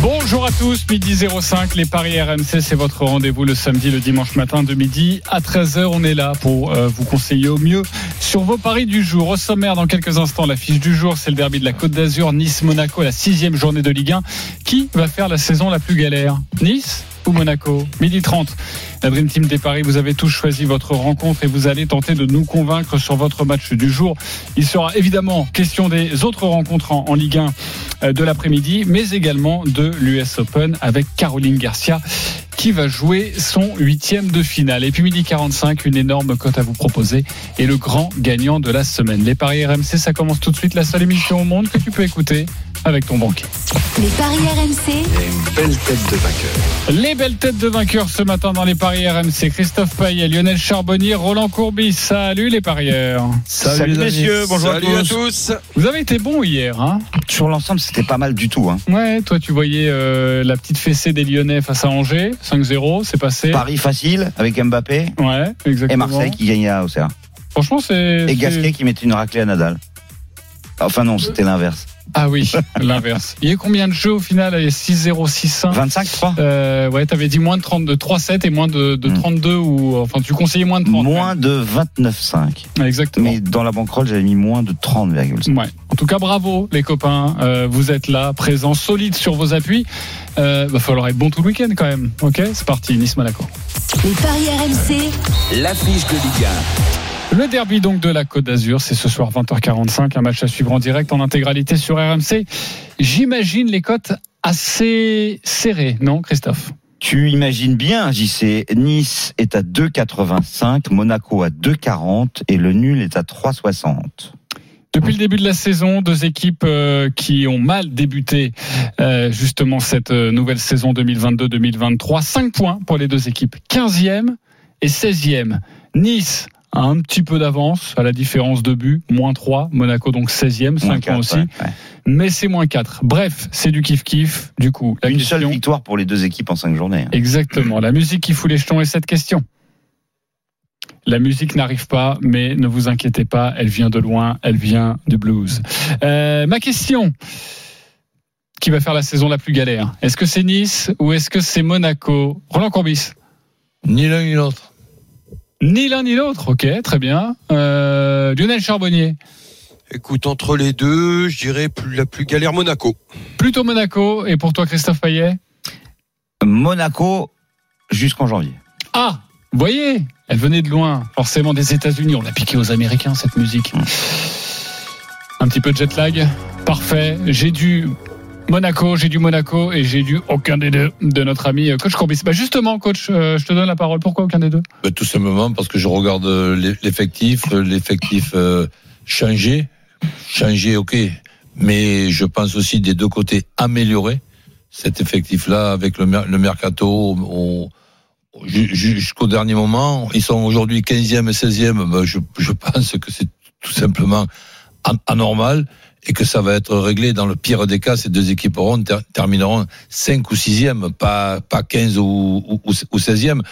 Bonjour à tous, midi 05, les Paris RMC, c'est votre rendez-vous le samedi, le dimanche matin de midi à 13h. On est là pour euh, vous conseiller au mieux sur vos paris du jour. Au sommaire, dans quelques instants, la fiche du jour, c'est le derby de la Côte d'Azur, Nice-Monaco, la sixième journée de Ligue 1. Qui va faire la saison la plus galère? Nice? Ou Monaco Midi 30. La Dream Team des Paris, vous avez tous choisi votre rencontre et vous allez tenter de nous convaincre sur votre match du jour. Il sera évidemment question des autres rencontres en, en Ligue 1 euh, de l'après-midi, mais également de l'US Open avec Caroline Garcia qui va jouer son huitième de finale. Et puis midi 45, une énorme cote à vous proposer et le grand gagnant de la semaine. Les paris RMC, ça commence tout de suite, la seule émission au monde que tu peux écouter avec ton banquier. Les paris RMC, une belle tête de vainqueur. Les belles têtes de vainqueurs ce matin dans les paris RMC. Christophe Payet, Lionel Charbonnier, Roland Courbis. Salut les parieurs. Salut, les messieurs, bonjour Salut à tous. Vous avez été bons hier, hein Sur l'ensemble, c'était pas mal du tout. Hein. Ouais, toi tu voyais euh, la petite fessée des Lyonnais face à Angers, 5-0, c'est passé. Paris facile avec Mbappé Ouais, exactement. et Marseille qui gagnait à Auxerre. Franchement, c'est. Et Gasquet qui mettait une raclée à Nadal. Enfin non, c'était l'inverse. Ah oui, l'inverse. Il y a eu combien de jeux au final Il y a 6-0, 6-1. 25, 3 Euh, ouais, t'avais dit moins de 32, 3-7 et moins de, de Hmm. 32 ou enfin tu conseillais moins de 30. Moins de 29,5. même. Exactement. Mais dans la banquerolle, j'avais mis moins de 30,5. Ouais. En tout cas, bravo les copains. Euh, vous êtes là, présents, solides sur vos appuis. Euh, va falloir être bon tout le week-end quand même. Ok, c'est parti. Nice Monaco. les paris RMC, L'affiche de Ligue Le derby donc de la Côte d'Azur, c'est ce soir 20h45, un match à suivre en direct en intégralité sur RMC. J'imagine les cotes assez serrées, non, Christophe? Tu imagines bien, JC, Nice est à 2,85, Monaco à 2,40 et le nul est à 3,60. Depuis le début de la saison, deux équipes euh, qui ont mal débuté euh, justement cette euh, nouvelle saison 2022-2023. 5 points pour les deux équipes. 15e et 16e. Nice a un petit peu d'avance à la différence de but, moins 3. Monaco donc 16e, 5 Moins points aussi. ouais, ouais. Mais c'est moins 4. Bref, c'est du kiff-kiff. Du coup, la Une question... seule victoire pour les deux équipes en 5 journées. hein. Exactement. La musique qui fout les jetons est cette question. La musique n'arrive pas, mais ne vous inquiétez pas, elle vient de loin, elle vient du blues. Euh, ma question, qui va faire la saison la plus galère Est-ce que c'est Nice ou est-ce que c'est Monaco? Roland Courbis Ni l'un ni l'autre. Ni l'un ni l'autre, ok, très bien. Euh, Lionel Charbonnier, Écoute, entre les deux, je dirais plus, la plus galère Monaco. plutôt Monaco, et pour toi Christophe Payet? Monaco jusqu'en janvier. Ah, vous voyez, elle venait de loin, forcément des États-Unis. On l'a piqué aux Américains cette musique. Un petit peu de jet lag, parfait. J'ai du Monaco, j'ai du Monaco et j'ai du aucun des deux de notre ami euh, coach Courbis. Bah justement, coach, euh, je te donne la parole. Pourquoi aucun des deux? Ben, tout simplement parce que je regarde euh, l'e- l'effectif, l'effectif changé, changé, ok, mais je pense aussi des deux côtés améliorer cet effectif-là avec le, mer- le mercato. Jusqu'au dernier moment, ils sont aujourd'hui 15e et 16e. Ben, je, pense que c'est tout simplement an- anormal et que ça va être réglé dans le pire des cas. Ces deux équipes auront, ter- termineront 5 ou 6e, pas, pas 15 ou, ou, ou 16e.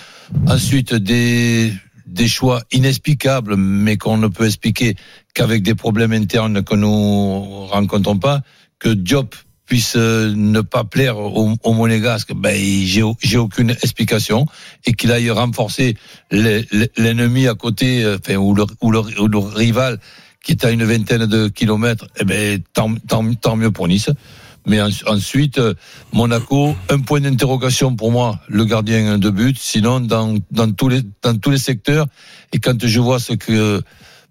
Ensuite, des, des choix inexplicables, mais qu'on ne peut expliquer qu'avec des problèmes internes que nous rencontrons pas, que Diop puisse euh, ne pas plaire aux, aux Monégasques, ben j'ai aucune explication et qu'il aille renforcer l'ennemi à côté, euh, enfin ou le, ou le, ou le rival qui est à une vingtaine de kilomètres, eh ben tant, tant, tant mieux pour Nice. Mais en- ensuite, euh, Monaco, un point d'interrogation pour moi, le gardien de but. Sinon, dans, dans, tous les, dans tous les secteurs, et quand je vois ce que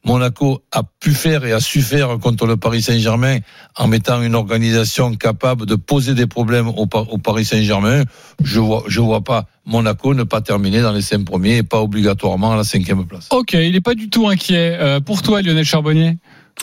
Monaco a pu faire et a su faire contre le Paris Saint-Germain en mettant une organisation capable de poser des problèmes au, Pa- au Paris Saint-Germain, je vois, je vois pas Monaco ne pas terminer dans les cinq premiers et pas obligatoirement à la cinquième place. Ok, il n'est pas du tout inquiet. Euh, pour toi, Lionel Charbonnier?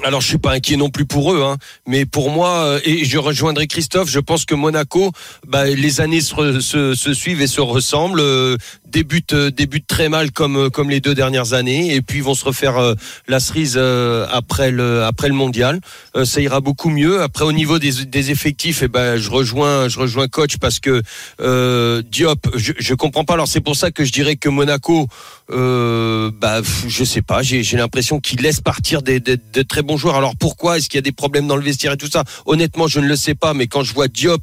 Alors je suis pas inquiet non plus pour eux, hein, mais pour moi, euh, et je rejoindrai Christophe, je pense que Monaco, bah, les années se, se, se suivent et se ressemblent. euh, débutent, euh, débutent très mal comme, euh, comme les deux dernières années, et puis vont se refaire euh, la cerise euh, après le, après le mondial. Euh, ça ira beaucoup mieux. Après, au niveau des, des effectifs, eh ben, je rejoins, je rejoins coach parce que euh, Diop, je, je comprends pas. Alors c'est pour ça que je dirais que Monaco, bah, je sais pas. J'ai l'impression qu'il laisse partir des, des, de très bons joueurs. Alors pourquoi? Est-ce qu'il y a des problèmes dans le vestiaire et tout ça? Honnêtement, je ne le sais pas. Mais quand je vois Diop,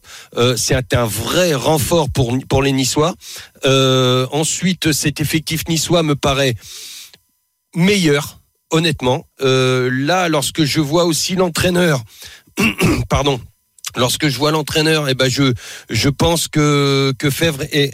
c'est un, un vrai renfort pour pour les Niçois. Euh, ensuite, cet effectif niçois me paraît meilleur, honnêtement. Euh, là, lorsque je vois aussi l'entraîneur, pardon. Lorsque je vois l'entraîneur, eh ben je je pense que que Fèvre est,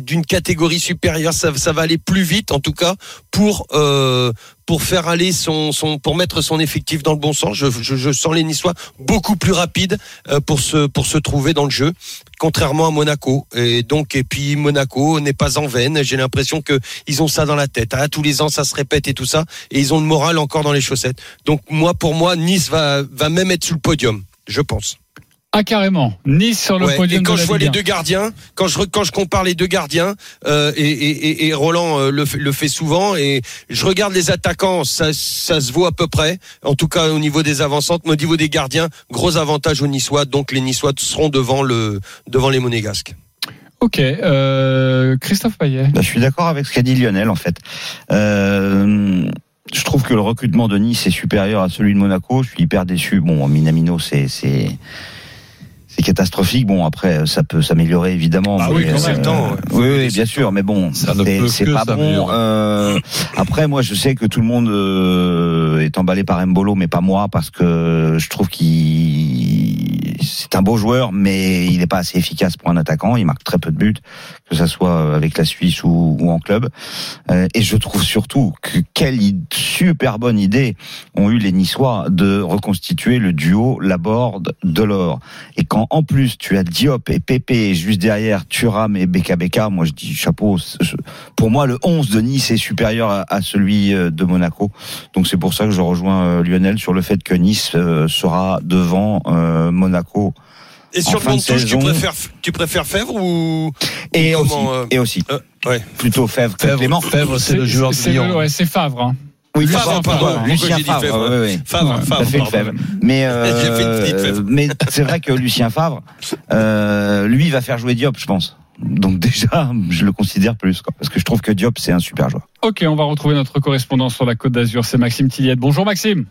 d'une catégorie supérieure. Ça, ça va aller plus vite, en tout cas, pour euh, pour faire aller son son pour mettre son effectif dans le bon sens. Je, sens les Niçois beaucoup plus rapides euh, pour se pour se trouver dans le jeu, contrairement à Monaco. Et donc et puis Monaco n'est pas en veine. J'ai l'impression que ils ont ça dans la tête. Ah, tous les ans, ça se répète et tout ça, et ils ont le moral encore dans les chaussettes. Donc moi, pour moi, Nice va va même être sur le podium, je pense. Ah carrément, Nice sur le Ouais, podium et quand de la je vois Ligue les 1. deux gardiens, quand je quand je compare les deux gardiens, euh, et, et, et- Roland euh, le, fait- le fait souvent, et je regarde les attaquants, ça, ça se vaut à peu près. En tout cas au niveau des avancantes, mais au niveau des gardiens, gros avantage aux Niçois. Donc les Niçois seront devant le devant les Monégasques. Ok, euh, Christophe Payet. Bah, je suis d'accord avec ce qu'a dit Lionel en fait. Euh, je trouve que le recrutement de Nice est supérieur à celui de Monaco. Je suis hyper déçu. Bon, Minamino, c'est c'est c'est catastrophique. Bon, après, ça peut s'améliorer évidemment. Ah mais, oui, quand c'est le temps. Oui, oui, bien sûr, mais bon, c'est pas bon. Euh, après, moi, je sais que tout le monde euh, est emballé par Mbolo, mais pas moi, parce que je trouve qu'il c'est un beau joueur, mais il n'est pas assez efficace pour un attaquant. Il marque très peu de buts, que ça soit avec la Suisse ou, ou en club. Euh, et je trouve surtout que quelle super bonne idée ont eu les Niçois de reconstituer le duo Laborde Delors. Et quand en plus tu as Diop et Pépé et juste derrière Thuram et Beka Beka, moi je dis chapeau. Pour moi, le 11 de Nice est supérieur à, à celui euh, de Monaco. Donc c'est pour ça que je rejoins euh, Lionel sur le fait que Nice euh, sera devant euh, Monaco. Et sur En le fin banc de de touche, tu préfères tu préfères Fèvre ou Et ou aussi, comment, euh, et aussi, euh, ouais. plutôt Fèvre que Fèvre, Clément. Fèvre, c'est le joueur de c'est Lyon. ouais, c'est Favre. hein. Oui, Favre, Favre, pardon. pardon, Pourquoi Lucien Favre. Fèvre ouais, ouais. Favre, Ouais, Favre, fait le. Mais, euh, mais c'est vrai que Lucien Favre, euh, lui, va faire jouer Diop, je pense. Donc déjà, je le considère plus, quoi, parce que je trouve que Diop, c'est un super joueur. Ok, on va retrouver notre correspondant sur la Côte d'Azur, c'est Maxime Tilliette. Bonjour Maxime.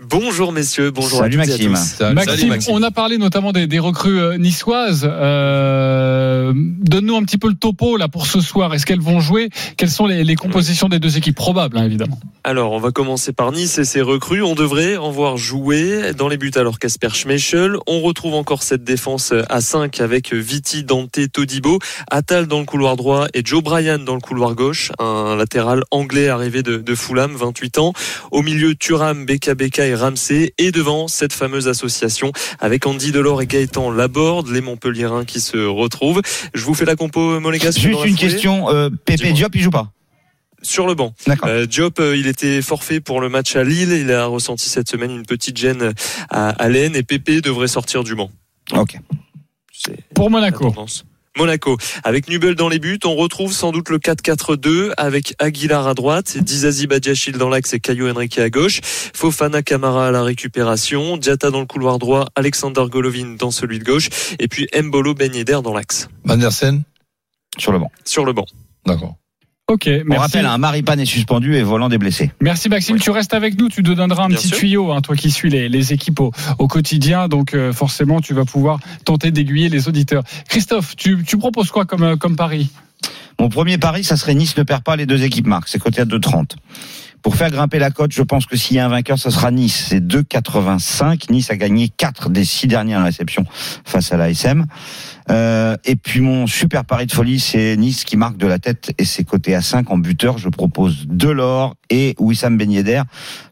Bonjour messieurs, bonjour Salut à Maxime. à tous. Salut. Maxime, Maxime. on a parlé notamment des, des recrues euh, niçoises. Euh, Donne-nous un petit peu le topo là pour ce soir. Est-ce qu'elles vont jouer? Quelles sont les, les compositions des deux équipes? Probables, hein, évidemment Alors, on va commencer par Nice et ses recrues. On devrait en voir jouer dans les buts alors Casper Schmeichel. On retrouve encore cette défense à 5 avec Viti, Dante, Todibo, Attal dans le couloir droit et Joe Bryan dans le couloir gauche. Un latéral anglais arrivé de, de Fulham, 28 ans. Au milieu, Thuram, Beka Beka et Ramsey. Et devant, cette fameuse association avec Andy Delors et Gaëtan Laborde, les Montpelliérains qui se retrouvent. Je vous fais la compo monégasque. dans Juste une question, euh, Pépé. Diop, il joue pas Sur le banc. D'accord. Euh, Diop, euh, il était forfait pour le match à Lille. Il a ressenti cette semaine une petite gêne à, à l'aine et Pépé devrait sortir du banc. Ok. Pour la Monaco. Monaco. Avec Nubel dans les buts, on retrouve sans doute le 4-4-2 avec Aguilar à droite, Dizazi Badiachil dans l'axe et Caio Henrique à gauche, Fofana Camara à la récupération, Diata dans le couloir droit, Alexander Golovin dans celui de gauche et puis Mbolo Ben Yedder dans l'axe. Mandersen Sur le banc. Sur le banc. D'accord. Ok, On merci. rappelle, un Maripane est suspendu et Voland est blessé. Merci Maxime, tu restes avec nous, tu te donneras un Bien petit sûr. tuyau, hein, toi qui suis les, les équipes au, au quotidien, donc euh, forcément tu vas pouvoir tenter d'aiguiller les auditeurs. Christophe, tu, tu proposes quoi comme, euh, comme pari? Mon premier pari, ça serait Nice ne perd pas les deux équipes marques. C'est côté à 2,30. Pour faire grimper la cote, je pense que s'il y a un vainqueur, ça sera Nice. C'est 2,85. Nice a gagné 4 des 6 dernières réceptions face à l'ASM. Euh, et puis mon super pari de folie, c'est Nice qui marque de la tête et c'est côté à 5 en buteur. Je propose Delors et Wissam Ben Yedder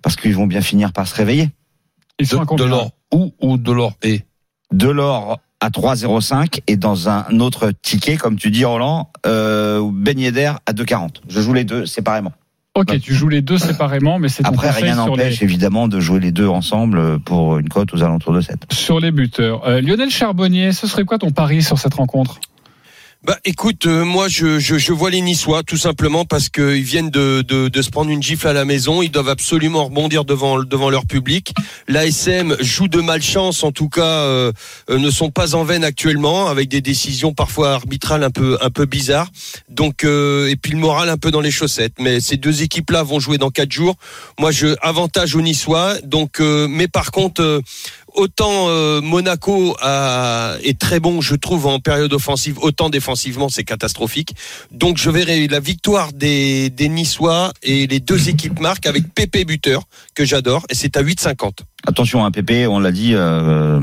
parce qu'ils vont bien finir par se réveiller. Ils sont à De, l'or ou ou de l'or et Delors à 3,05 et dans un autre ticket, comme tu dis Roland, euh, Ben Yedder à 2,40. Je joue les deux séparément. Ok, tu joues les deux séparément, mais c'est ton Après, rien les, n'empêche évidemment de jouer les deux ensemble pour une cote aux alentours de 7. sur les buteurs. Euh, Lionel Charbonnier, ce serait quoi ton pari sur cette rencontre? Bah écoute, euh, moi je, je, vois les Niçois tout simplement parce qu'ils viennent de, de, se prendre une gifle à la maison. Ils doivent absolument rebondir devant, devant leur public. L'ASM joue de malchance, en tout cas, euh, euh, ne sont pas en veine actuellement, avec des décisions parfois arbitrales un peu un peu bizarres. Donc euh, et puis le moral un peu dans les chaussettes. Mais ces deux équipes-là vont jouer dans quatre jours. Moi je avantage aux Niçois. Donc mais par contre. Euh, autant euh, Monaco a- est très bon, je trouve, en période offensive, autant défensivement, c'est catastrophique. Donc je verrai la victoire des, des Niçois et les deux équipes marquent avec Pépé buteur, que j'adore, et c'est à 8,50. Attention, un PP, on l'a dit, euh,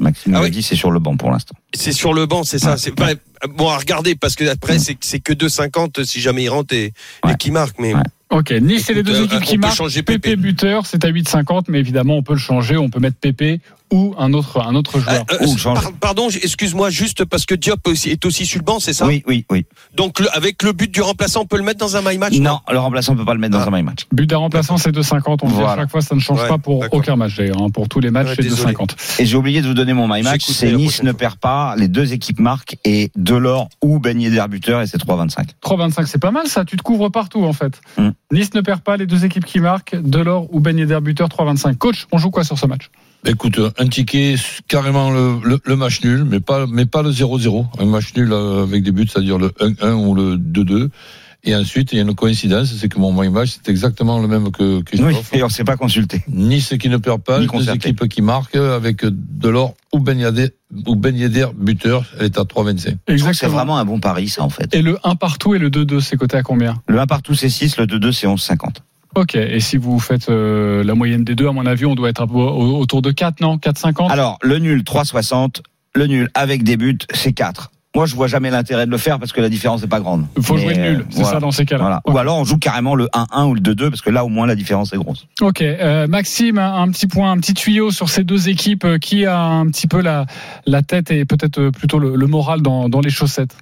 Maxime Ah l'a oui. dit, c'est sur le banc pour l'instant. C'est sur le banc, c'est ça. Ouais. C'est pas- bon à regarder parce que après c'est c'est que 2,50 si jamais il rentre et, et qui marque. Mais Ouais. Ok, Nice et les deux euh, équipes on qui marquent. changer Pépé buteur, c'est à 8,50, mais évidemment on peut le changer, on peut mettre Pépé ou un autre un autre joueur. Euh, euh, change. par- pardon, excuse-moi, juste parce que Diop est aussi sur le banc, c'est ça Oui, oui, oui. Donc le- avec le but du remplaçant, on peut le mettre dans un my match Non, le remplaçant ne peut pas le mettre dans Ah. un my match. But d'un remplaçant, c'est 2,50. On le dit à Voilà. chaque fois, ça ne change Ouais, pas pour aucun match d'ailleurs. hein. Pour tous les matchs, Ouais, c'est désolé. 2,50. Et j'ai oublié de vous donner mon my match. C'est Nice ne fois. perd pas, les deux équipes marquent et Delors ou Ben Yedder buteur et c'est 3,25. 3,25, c'est pas mal ça. Tu te couvres partout en fait. Hmm. Nice ne perd pas, les deux équipes qui marquent, Delors ou Ben Yedder buteur 3,25. Coach, on joue quoi sur ce match? Écoute, un ticket, carrément le, match nul, mais pas, mais pas le 0-0. Un match nul euh, avec des buts, c'est-à-dire le 1-1 ou le 2-2. Et ensuite, il y a une coïncidence, c'est que mon my match, c'est exactement le même que Oui, Christophe. et on ne s'est pas consulté. Nice qui ne perd pas, Ni les deux équipes qui marquent avec Delors ou Ben Yedder, ou ben Yedder buteur, elle est à 3,25. Je trouve que C'est vraiment un bon pari, ça, en fait. Et le 1 partout et le 2-2, c'est coté à combien? Le 1 partout, c'est 6, le 2-2, c'est 11,50. Ok, et si vous faites euh, la moyenne des deux, à mon avis, on doit être autour de 4, non? 4,50 Alors, le nul, 3,60. Le nul avec des buts, c'est 4. Moi, je vois jamais l'intérêt de le faire parce que la différence n'est pas grande. Il faut Mais, jouer le nul, euh, c'est voilà. ça dans ces cas-là. Voilà. Ou alors, on joue carrément le 1-1 ou le 2-2 parce que là, au moins, la différence est grosse. Ok, euh, Maxime, un, petit point, un petit tuyau sur ces deux équipes. euh, Qui a un petit peu la, la tête et peut-être plutôt le, le moral dans, dans les chaussettes?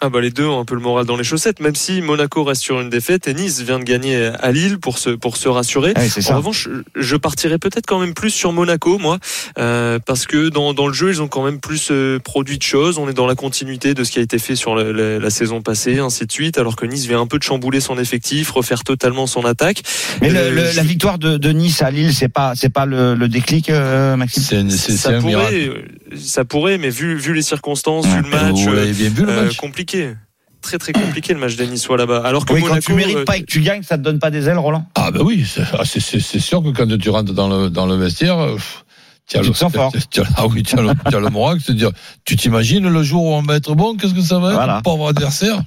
Ah bah les deux ont un peu le moral dans les chaussettes, même si Monaco reste sur une défaite et Nice vient de gagner à Lille pour se pour se rassurer. Ah oui, En ça. revanche, je partirais peut-être quand même plus sur Monaco, moi, euh, parce que dans, dans le jeu, ils ont quand même plus euh, produit de choses. On est dans la continuité de ce qui a été fait sur la, la- la saison passée, ainsi de suite, alors que Nice vient un peu de chambouler son effectif, refaire totalement son attaque. Mais le- Euh, le- je- la victoire de, de Nice à Lille, c'est pas, c'est pas le, le déclic, euh, Maxime? C'est un- miracle. Ça pourrait, mais vu, vu les circonstances, Ouais. vu le match, Vous euh, l'avez bien vu le euh, match compliqué. Très très compliqué le match des Niçois là-bas. Alors que Oui, quand tu mérites euh, pas et que tu gagnes, ça te donne pas des ailes, Roland? Ah ben oui, c'est ah, c'est- sûr que quand tu rentres dans le, dans le vestiaire, pff, tu le, sens fort. ah oui, le, moral, c'est-à-dire, tu t'imagines le jour où on va être bon, qu'est-ce que ça va être, Voilà. pauvre adversaire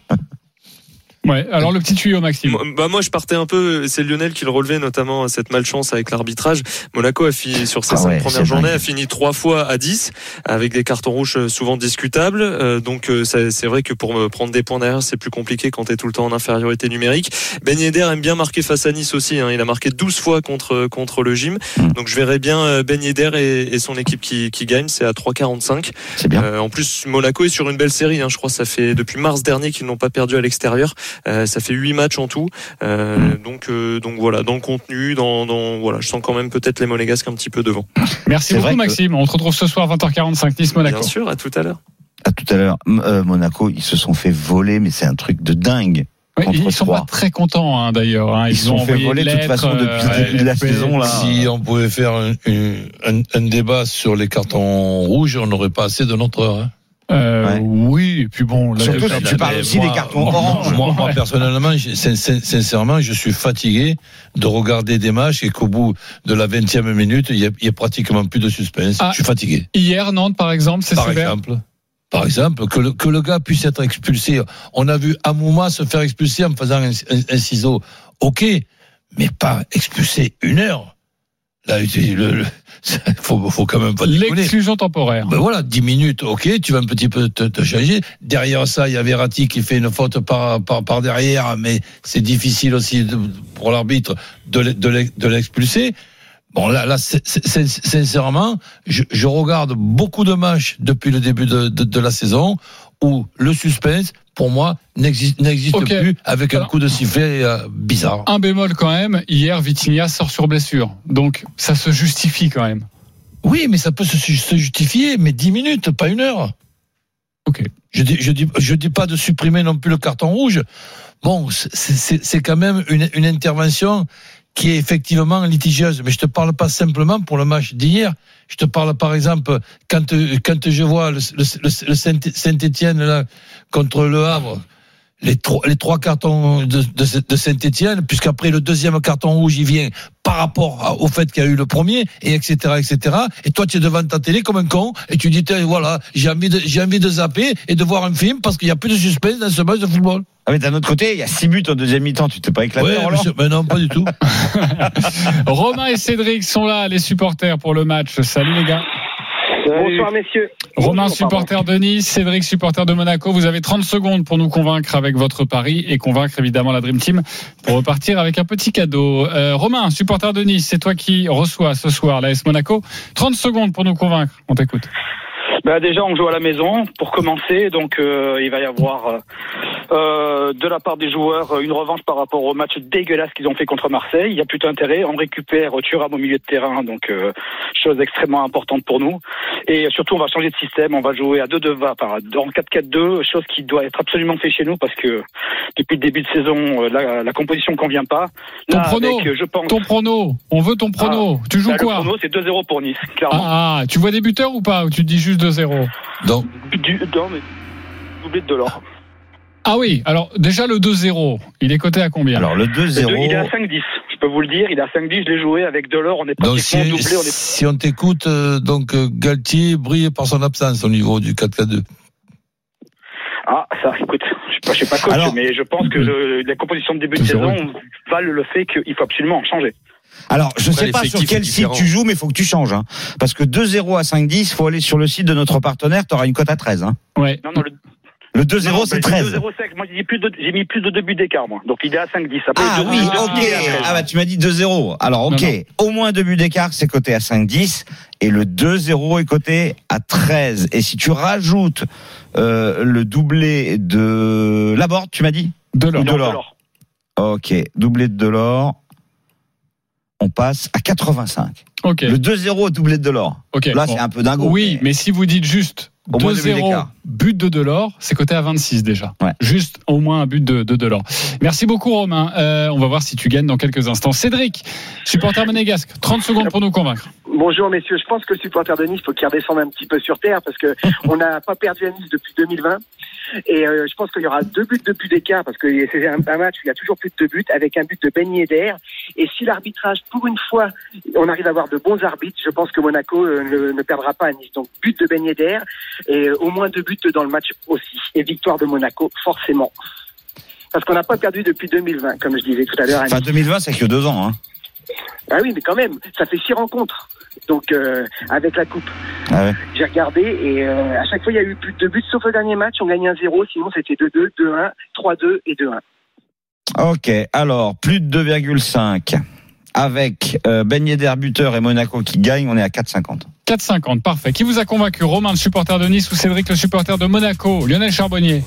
Ouais, alors le petit tuyau, Maxime. Moi, bah moi je partais un peu, c'est Lionel qui le relevait notamment cette malchance avec l'arbitrage. Monaco a fini sur ses Ah cinq ouais, premières journées, a fini trois fois à 10 avec des cartons rouges euh, souvent discutables. Euh, donc euh, c'est vrai que pour me prendre des points derrière c'est plus compliqué quand tu es tout le temps en infériorité numérique. Ben Yedder aime bien marquer face à Nice aussi. hein. Il a marqué 12 fois contre contre le gym. Mm. Donc je verrais bien euh, Ben Yedder et, et son équipe qui, qui gagne. C'est à 3,45. C'est bien. Euh, en plus, Monaco est sur une belle série. Hein. Je crois que ça fait depuis mars dernier qu'ils n'ont pas perdu à l'extérieur. Euh, ça fait huit matchs en tout. Euh, Mm. Donc, euh, donc voilà, dans le contenu, dans, dans voilà, je sens quand même peut-être les Monégasques un petit peu devant. Merci beaucoup, que- Maxime. On se retrouve ce soir 20h45, Nice-Monaco. Bien sûr, à tout à l'heure. À tout à l'heure, euh, Monaco, ils se sont fait voler, mais c'est un truc de dingue. Contre ils sont trois. pas très contents hein, d'ailleurs. hein. Ils se ont sont fait voler de toute façon depuis le début de la saison, là. Si on pouvait faire un, un- un débat sur les cartons rouges, on n'aurait pas assez de notre heure. hein. Euh, Ouais. Oui, et puis bon. là, Surtout si tu parles Mais aussi moi- des cartons moi- orange. Moi, moi, Ouais. personnellement, sincèrement, je suis fatigué de regarder des matchs et qu'au bout de la 20e minute, il y a, pratiquement plus de suspense. Ah. Je suis fatigué. Hier, Nantes, par exemple, c'est Par sévère. exemple. Par exemple, que le, que le gars puisse être expulsé. On a vu Amouma se faire expulser en faisant un, un- un ciseau. Ok, mais pas expulser une heure. Là, il le, le- faut, faut quand même pas. L'exclusion temporaire. Ben voilà, 10 minutes, ok, tu vas un petit peu te, te changer. Derrière ça, il y a Verratti qui fait une faute par, par, par derrière, mais c'est difficile aussi de- pour l'arbitre de, l'e- de l'e- de l'expulser. Bon, là, sincèrement, je, je regarde beaucoup de matchs depuis le début de, de, de la saison où le suspense, pour moi, n'existe n'existe Ok. plus avec un coup de sifflet euh, bizarre. Un bémol quand même, hier, Vitinha sort sur blessure. Donc, ça se justifie quand même. Oui, mais ça peut se, se justifier, mais 10 minutes, pas une heure. Ok. Je dis, je dis, je dis pas de supprimer non plus le carton rouge. Bon, c'est- quand même une, une intervention qui est effectivement litigieuse. Mais je te parle pas simplement pour le match d'hier. Je te parle par exemple quand quand je vois le, le, le- le Saint- Saint-Étienne là contre le Havre. Les trois, les trois cartons de, de, de Saint-Etienne, puisqu'après le deuxième carton rouge, il vient par rapport à- au fait qu'il y a eu le premier, et etc., etc. Et toi, tu es devant ta télé comme un con, et tu dis, tiens, voilà, j'ai envie de, j'ai envie de zapper et de voir un film parce qu'il n'y a plus de suspense dans ce match de football. Ah, mais d'un autre côté, il y a 6 buts au deuxième mi-temps. Tu t'es pas éclaté, Ouais, Roland monsieur, mais non, pas du tout. Romain et Cédric sont là, les supporters pour le match. Salut les gars. Bonsoir messieurs. Romain, Bonjour, pardon. supporter de Nice, Cédric, supporter de Monaco. Vous avez 30 secondes pour nous convaincre avec votre pari et convaincre évidemment la Dream Team pour repartir avec un petit cadeau. Euh, Romain, supporter de Nice, c'est toi qui reçois ce soir l'AS Monaco. 30 secondes pour nous convaincre. On t'écoute. Bah déjà on joue à la maison pour commencer, donc euh, il va y avoir euh, euh, de la part des joueurs une revanche par rapport au match dégueulasse qu'ils ont fait contre Marseille. Il y a plutôt intérêt. On récupère Thuram au milieu de terrain, donc euh, chose extrêmement importante pour nous. Et surtout on va changer de système. On va jouer à 2 2 va enfin, en 4-4-2, chose qui doit être absolument fait chez nous parce que depuis le début de saison euh, la, la composition convient pas. Ton prono, avec, euh, je pense. ton prono. On veut ton prono. tu joues Bah, quoi Le prono c'est 2-0 pour Nice, clairement. ah, ah, tu vois des buteurs ou pas Ou tu te dis juste 2-0 Donc, Du, non, mais doublé de l'or. Ah oui, alors déjà le 2-0, il est coté à combien Alors, le Le deux, Il est à 2-0. 5-10. Je peux vous le dire, il est à 5-10. Je l'ai joué avec Delors. On est donc si, pratiquement doublé. On est... si on t'écoute, euh, donc euh, Galtier brille par son absence au niveau du 4-4-2. Ah, ça, écoute, je je suis pas coach, Alors- mais je pense que le- la composition de début de 2-0. saison valent le fait qu'il faut absolument en changer. Alors, je Après, sais pas sur quel site tu joues, mais il faut que tu changes. Hein. Parce que 2-0 à 5-10, faut aller sur le site de notre partenaire, tu auras une cote à 13. Hein. Ouais. Non, non, le Le non, 2-0, c'est mais 13. 2-0 sec. Moi, j'ai mis plus de, j'ai mis plus de deux buts d'écart, moi. Donc, il est à 5-10. Après, Ah oui, ok. il est à 13. Ah bah tu m'as dit 2-0. Alors ok, Non, au moins deux buts d'écart, c'est coté à 5-10 et le 2-0 est coté à 13. Et si tu rajoutes euh, le doublé de Laborde, tu m'as dit? De l'or. Ok, doublé de Delors, on passe à 85. Ok. Le 2-0 doublé de Delors. ok. Là, bon. c'est un peu dingo. Oui, mais si vous dites juste Au moins deux buts 2-0, d'écart. but de Delors, c'est coté à 26 déjà. Ouais. Juste au moins un but de, de Delors. Merci beaucoup Romain. Euh, on va voir si tu gagnes dans quelques instants. Cédric, supporter monégasque, 30 secondes pour nous convaincre. Bonjour messieurs, je pense que le supporter de Nice faut qu'il redescende un petit peu sur terre parce que on n'a pas perdu à Nice depuis 2020 et euh, je pense qu'il y aura deux buts de plus d'écart parce que c'est un, un match où il y a toujours plus de deux buts avec un but de Ben Yedder et si l'arbitrage pour une fois on arrive à avoir de bons arbitres, je pense que Monaco euh, ne, ne perdra pas à Nice. Donc but de Ben Yedder et euh, au moins deux buts dans le match aussi et victoire de Monaco forcément. Parce qu'on n'a pas perdu depuis 2020, comme je disais tout à l'heure. Enfin Nice. 2020, c'est que deux ans. Hein. Ah oui, mais quand même, ça fait six rencontres. Donc euh, avec la coupe. Ah ouais. J'ai regardé et euh, à chaque fois il y a eu plus de buts sauf le dernier match, on gagnait 1-0, sinon c'était 2-2, 2-1, 3-2 et 2-1. Ok, alors plus de 2,5 avec euh, Ben Yedder buteur et Monaco qui gagne, on est à 4,50. 4,50, parfait. Qui vous a convaincu Romain, le supporter de Nice ou Cédric, le supporter de Monaco Lionel Charbonnier?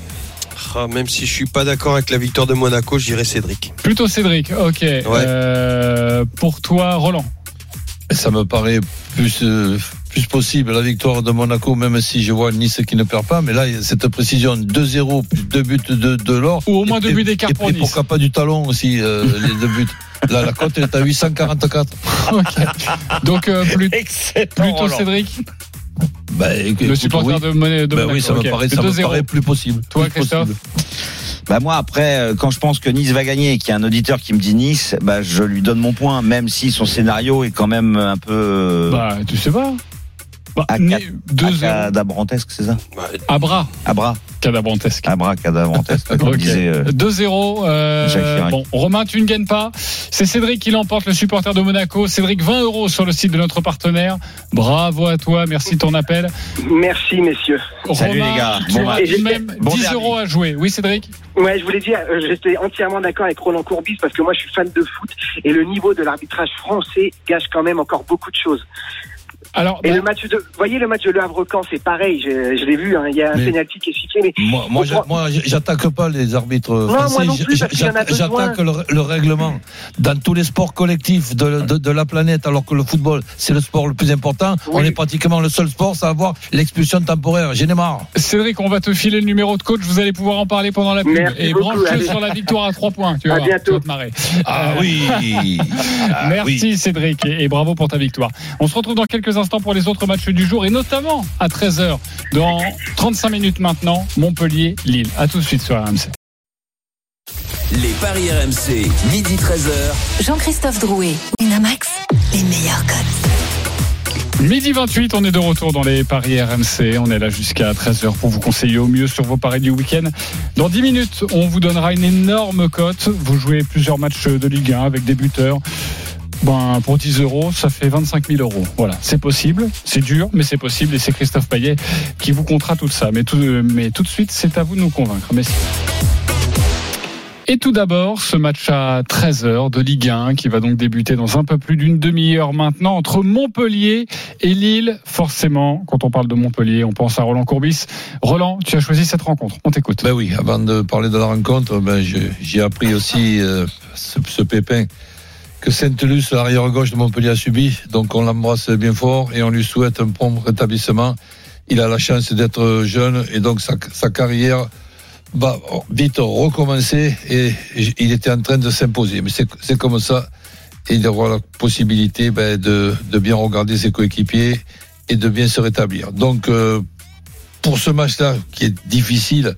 Ah, même si je suis pas d'accord avec la victoire de Monaco, je dirais Cédric. Plutôt Cédric, ok. Euh, pour toi, Roland? Ça me paraît plus euh, plus possible la victoire de Monaco, même si je vois Nice qui ne perd pas. Mais là, il y a cette précision 2-0 plus deux buts de, de l'or. Ou au moins Et- deux buts d'écart pour et Nice. pourquoi pas du talon aussi, euh, les deux buts. Là, la cote est à 844. Ok. Donc, euh, plus- plutôt Cédric, Bah, écoute, le supporter oui. de, Monaco. de Bah Monaco. oui, ça me ok. paraît, ça me 2-0. paraît plus possible. Toi, Plus Christophe possible. Bah moi après, euh, quand je pense que Nice va gagner et qu'il y a un auditeur qui me dit Nice, bah je lui donne mon point, même si son scénario est quand même un peu Bah, tu sais pas. Bah, à ni- quatre- 2-0. acadabrantesque, c'est ça À bras, Abra, cadabrantesque. abra, cadabrantesque, comme Ok. disait. euh, 2-0. euh, Jacques Chirac. bon, Romain, tu ne gagnes pas. C'est Cédric qui l'emporte, le supporter de Monaco. Cédric, 20 euros sur le site de notre partenaire. Bravo à toi, merci de ton appel. Merci messieurs. Salut, les gars. Bon même Bon 10 derby. euros à jouer. Oui, Cédric Ouais, je voulais dire, euh, j'étais entièrement d'accord avec Roland Courbis parce que moi je suis fan de foot et le niveau de l'arbitrage français gâche quand même encore beaucoup de choses. Alors, Et bah, le match de, vous voyez le match de Le Havre-Camp, c'est pareil, je, je l'ai vu, hein, il y a un penalty qui est sifflé, mais Moi, moi, moi, j'attaque pas les arbitres moi français. non plus, J'a- parce qu'il y en a j'a- J'attaque le, le règlement. Dans tous les sports collectifs de, de, de la planète, alors que le football, c'est le sport le plus important, on est pratiquement le seul sport à avoir l'expulsion temporaire. J'en ai marre. Cédric, on va te filer le numéro de coach. Vous allez pouvoir en parler pendant la pub. Merci et branche-le allez. sur la victoire à 3 points. Tu vas À voir, bientôt. tu vas te marrer. Ah oui. Ah Merci oui. Cédric et et bravo pour ta victoire. On se retrouve dans quelques instants pour les autres matchs du jour et notamment à 13h dans 35 minutes maintenant Montpellier-Lille. À tout de suite sur RMC. Les paris RMC, midi 13h. Jean-Christophe Drouet, Winamax, les meilleurs cotes. Midi 28, on est de retour dans les paris RMC. On est là jusqu'à 13h pour vous conseiller au mieux sur vos paris du week-end. Dans 10 minutes, on vous donnera une énorme cote. Vous jouez plusieurs matchs de Ligue 1 avec des buteurs. Ben, pour 10 euros, ça fait 25 000 euros. Voilà, c'est possible, c'est dur, mais c'est possible. Et c'est Christophe Payet qui vous comptera tout ça. Mais tout, mais tout de suite, c'est à vous de nous convaincre. Merci. Et tout d'abord, ce match à 13h de Ligue 1 qui va donc débuter dans un peu plus d'une demi-heure maintenant entre Montpellier et Lille. Forcément, quand on parle de Montpellier, on pense à Roland Courbis. Roland, tu as choisi cette rencontre. On t'écoute. Ben oui, avant de parler de la rencontre, ben j'ai appris aussi euh, ce pépin que Saint-Luce, l'arrière gauche de Montpellier, a subi. Donc on l'embrasse bien fort et on lui souhaite un prompt rétablissement. Il a la chance d'être jeune et donc sa, carrière va vite recommencer et il était en train de s'imposer. Mais c'est comme ça. Et il aura la possibilité ben, de, de bien regarder ses coéquipiers et de bien se rétablir. Donc, euh, pour ce match-là, qui est difficile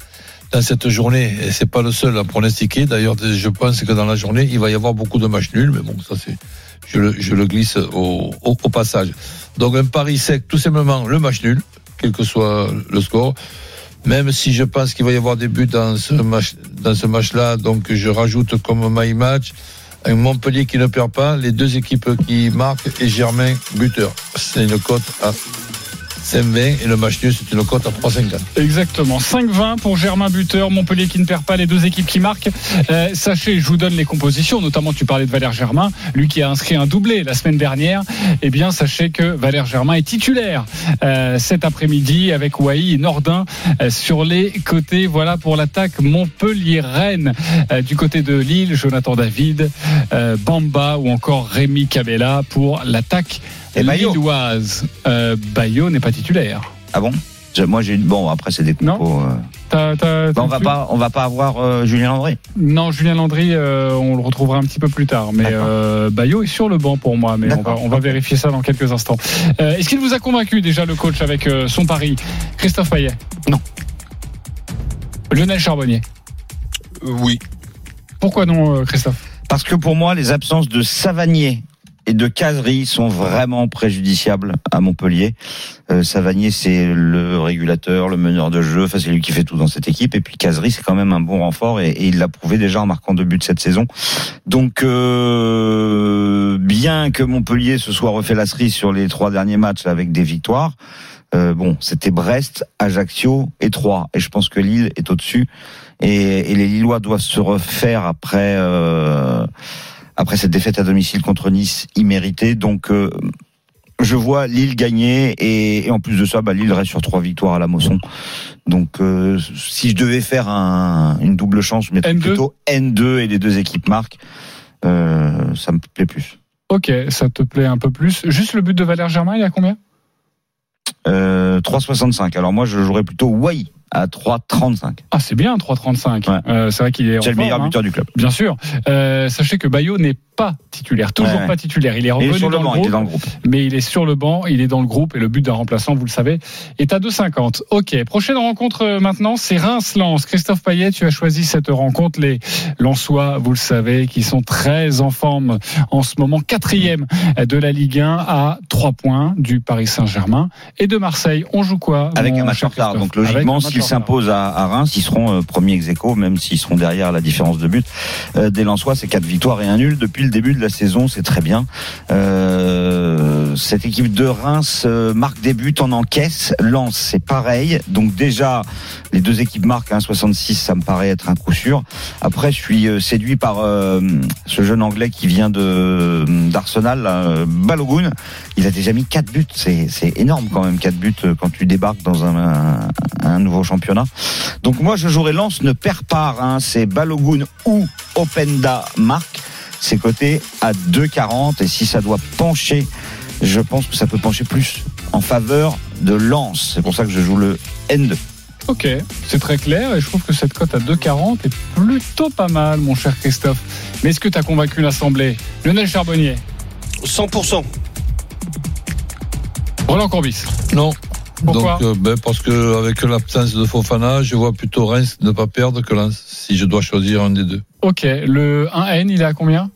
dans cette journée, et c'est pas le seul à pronostiquer. D'ailleurs, je pense que dans la journée, il va y avoir beaucoup de matchs nuls, mais bon, ça c'est, je le, glisse au passage. Donc un pari sec, tout simplement le match nul, quel que soit le score. Même si je pense qu'il va y avoir des buts dans ce match, dans ce match-là, donc je rajoute comme my match un Montpellier qui ne perd pas, les deux équipes qui marquent et Germain buteur. C'est une cote à 5,20 et le match nul c'est une cote à 3,50. Exactement. 5-20 pour Germain Buteur, Montpellier qui ne perd pas les deux équipes qui marquent. Euh, sachez, je vous donne les compositions, notamment tu parlais de Valère Germain, lui qui a inscrit un doublé la semaine dernière. Eh bien, sachez que Valère Germain est titulaire euh, cet après-midi avec Wai et Nordin euh, sur les côtés. Voilà pour l'attaque Montpellier-Rennes. Du côté de Lille, Jonathan David, Bamba ou encore Rémi Cabella pour l'attaque Et Bayo. lilloise. Euh, Bayo n'est pas titulaire. Ah bon Je- Moi j'ai bon après c'est des compos. euh. T'as- Bah, on va plus pas on va pas avoir euh, Julien André. Non, Julien Landry, euh, on le retrouvera un petit peu plus tard. Mais euh, Bayo est sur le banc pour moi. Mais on va, D'accord. on va vérifier ça dans quelques instants. Euh, Est-ce qu'il vous a convaincu déjà le coach avec euh, son pari? Christophe Payet? Non. Lionel Charbonnier? Oui. Pourquoi non, euh, Christophe? Parce que pour moi les absences de Savanier et de Casery sont vraiment préjudiciables à Montpellier. Euh, c'est le régulateur, le meneur de jeu, enfin c'est lui qui fait tout dans cette équipe. Et puis Casery, c'est quand même un bon renfort et, et il l'a prouvé déjà en marquant deux buts cette saison. Donc euh, bien que Montpellier se soit refait la cerise sur les trois derniers matchs avec des victoires, euh, bon, c'était Brest, Ajaccio et Troyes. Et je pense que Lille est au-dessus. Et, et les Lillois doivent se refaire après. Euh, après cette défaite à domicile contre Nice imméritée. Donc, euh, je vois Lille gagner et, et en plus de ça, bah, Lille reste sur trois victoires à la Mosson. Donc, euh, si je devais faire un- une double chance, je mettrais N2. plutôt N2 et les deux équipes marquent. Euh, ça me plaît plus. Ok, ça te plaît un peu plus. Juste le but de Valère Germain, il est à combien? Euh, 3,65. Alors moi, je jouerais plutôt Wai à 3,35. Ah, c'est bien, 3,35. Ouais. Euh, c'est vrai qu'il est en C'est le meilleur hein. buteur du club. Bien sûr. Euh, sachez que Bayo n'est pas titulaire, toujours Ouais, pas titulaire. Il est Il revenu est sur le dans, banc, le il groupe, est dans le groupe. mais il est sur le banc, il est dans le groupe et le but d'un remplaçant, vous le savez, est à 2,50. Ok, prochaine rencontre euh, maintenant, c'est Reims-Lens. Christophe Payet, tu as choisi cette rencontre. Les Lensois, vous le savez, qui sont très en forme en ce moment, quatrième de la Ligue 1 à 3 points du Paris Saint-Germain et de Marseille. On joue quoi Avec un match en retard. Donc logiquement, s'imposent à, Reims, ils seront euh, premiers ex même s'ils seront derrière la différence de but. Euh, des Lensois, c'est quatre victoires et un nul depuis le début de la saison, c'est très bien. Euh, cette équipe de Reims marque des buts, en encaisse. Lens, c'est pareil. Donc déjà, les deux équipes marquent à 1,66, ça me paraît être un coup sûr. Après, je suis séduit par ce jeune anglais qui vient d'Arsenal, Balogun. Il a déjà mis quatre buts. C'est énorme quand même, quatre buts quand tu débarques dans un, un nouveau championnat. Donc moi, je jouerai Lens, ne perd pas. Hein, c'est Balogun ou Openda marque. C'est coté à 2,40 et si ça doit pencher, je pense que ça peut pencher plus en faveur de Lens. C'est pour ça que je joue le N2. Ok, c'est très clair et je trouve que cette cote à 2,40 est plutôt pas mal, mon cher Christophe. Mais est-ce que tu as convaincu l'Assemblée? Lionel Charbonnier 100%. Roland Corbis Non. Pourquoi Donc, euh, ben, parce que avec l'absence de Fofana, je vois plutôt Reims ne pas perdre que Lens, si je dois choisir un des deux. Ok, le 1N, il est à combien?